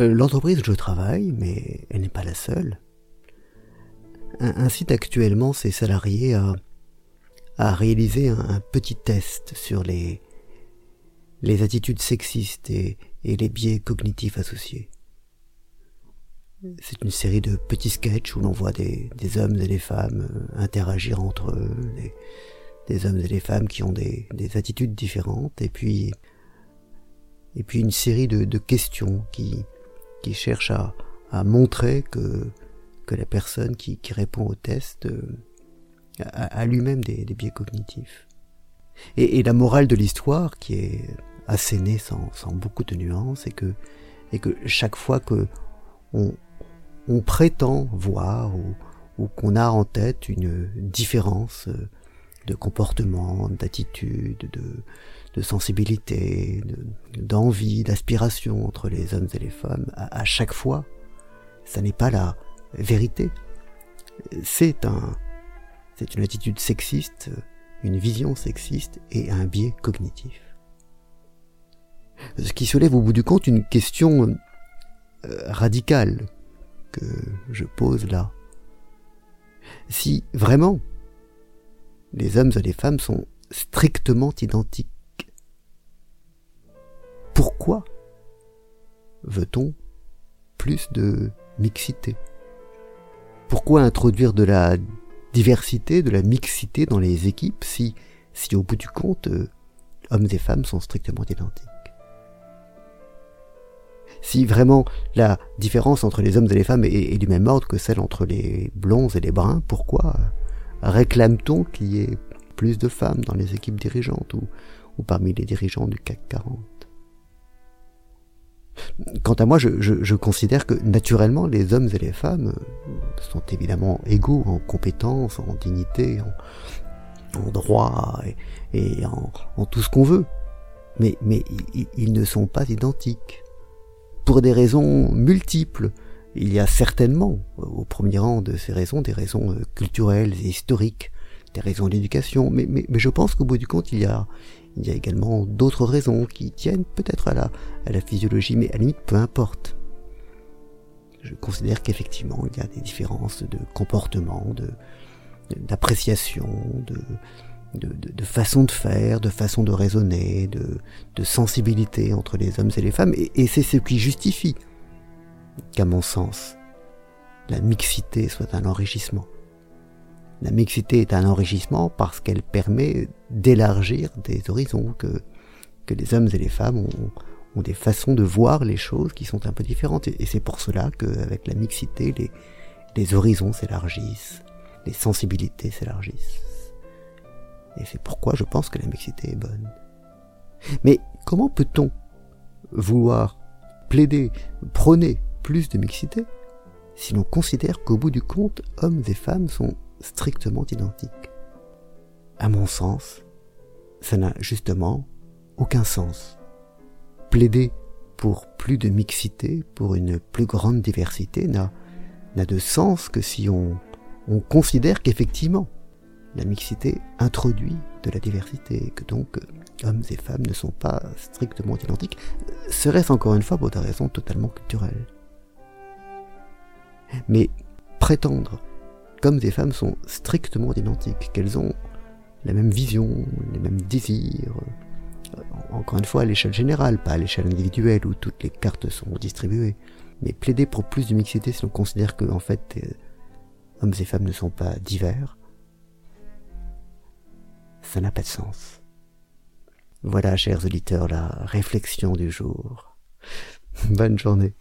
Euh, l'entreprise où je travaille, mais elle n'est pas la seule, incite actuellement ses salariés à, réaliser un, petit test sur les, attitudes sexistes et, les biais cognitifs associés. C'est une série de petits sketchs où l'on voit des, hommes et des femmes euh, interagir entre eux, des, hommes et des femmes qui ont des, des, attitudes différentes, et puis, une série de questions qui, qui cherchent à, montrer que, la personne qui, répond au test euh, a, lui-même des, biais cognitifs. Et, et la morale de l'histoire, qui est assénée sans, sans beaucoup de nuances, est que, chaque fois que on, prétend voir ou, ou qu'on a en tête une différence euh, de comportement, d'attitude, de, de sensibilité, d'envie, d'aspiration entre les hommes et les femmes, à, à chaque fois, ça n'est pas la vérité. C'est un, c'est une attitude sexiste, une vision sexiste et un biais cognitif. Ce qui soulève au bout du compte une question euh, radicale que je pose là. Si vraiment les hommes et les femmes sont strictement identiques, pourquoi veut-on plus de mixité? Pourquoi introduire de la diversité, de la mixité dans les équipes si, si au bout du compte, euh, hommes et femmes sont strictement identiques? Si vraiment la différence entre les hommes et les femmes est, est, du même ordre que celle entre les blonds et les bruns, pourquoi réclame-t-on qu'il y ait plus de femmes dans les équipes dirigeantes ou, ou parmi les dirigeants du CAC 40 Quant à moi, je, je, considère que naturellement, les hommes et les femmes sont évidemment égaux en compétences, en dignité, en, en et, en, en, tout ce qu'on veut. Mais, mais ils ne sont pas identiques pour des raisons multiples. Il y a certainement, au premier rang de ces raisons, des raisons euh, culturelles et historiques, des raisons d'éducation, mais, je pense qu'au bout du compte, il y a, il y a également d'autres raisons qui tiennent peut-être à la, physiologie, mais à la limite, peu importe. Je considère qu'effectivement, il y a des différences de comportement, de, d'appréciation, de, de, façon de faire, de façon de raisonner, de, de sensibilité entre les hommes et les femmes, et, et c'est ce qui justifie qu'à mon sens, la mixité soit un enrichissement. La mixité est un enrichissement parce qu'elle permet d'élargir des horizons, que, que les hommes et les femmes ont, ont, des façons de voir les choses qui sont un peu différentes. Et, c'est pour cela qu'avec la mixité, les, les horizons s'élargissent, les sensibilités s'élargissent. Et c'est pourquoi je pense que la mixité est bonne. Mais comment peut-on vouloir plaider, prôner plus de mixité si l'on considère qu'au bout du compte, hommes et femmes sont strictement identiques À mon sens, ça n'a justement aucun sens. Plaider pour plus de mixité, pour une plus grande diversité, n'a, de sens que si on, on considère qu'effectivement, la mixité introduit de la diversité que donc hommes et femmes ne sont pas strictement identiques, serait-ce encore une fois pour des raisons totalement culturelles. Mais prétendre qu'hommes et femmes sont strictement identiques, qu'elles ont la même vision, les mêmes désirs, encore une fois à l'échelle générale, pas à l'échelle individuelle où toutes les cartes sont distribuées, mais plaider pour plus de mixité si l'on considère que en fait euh, hommes et femmes ne sont pas divers, ça n'a pas de sens. Voilà, chers auditeurs, la réflexion du jour. Bonne journée.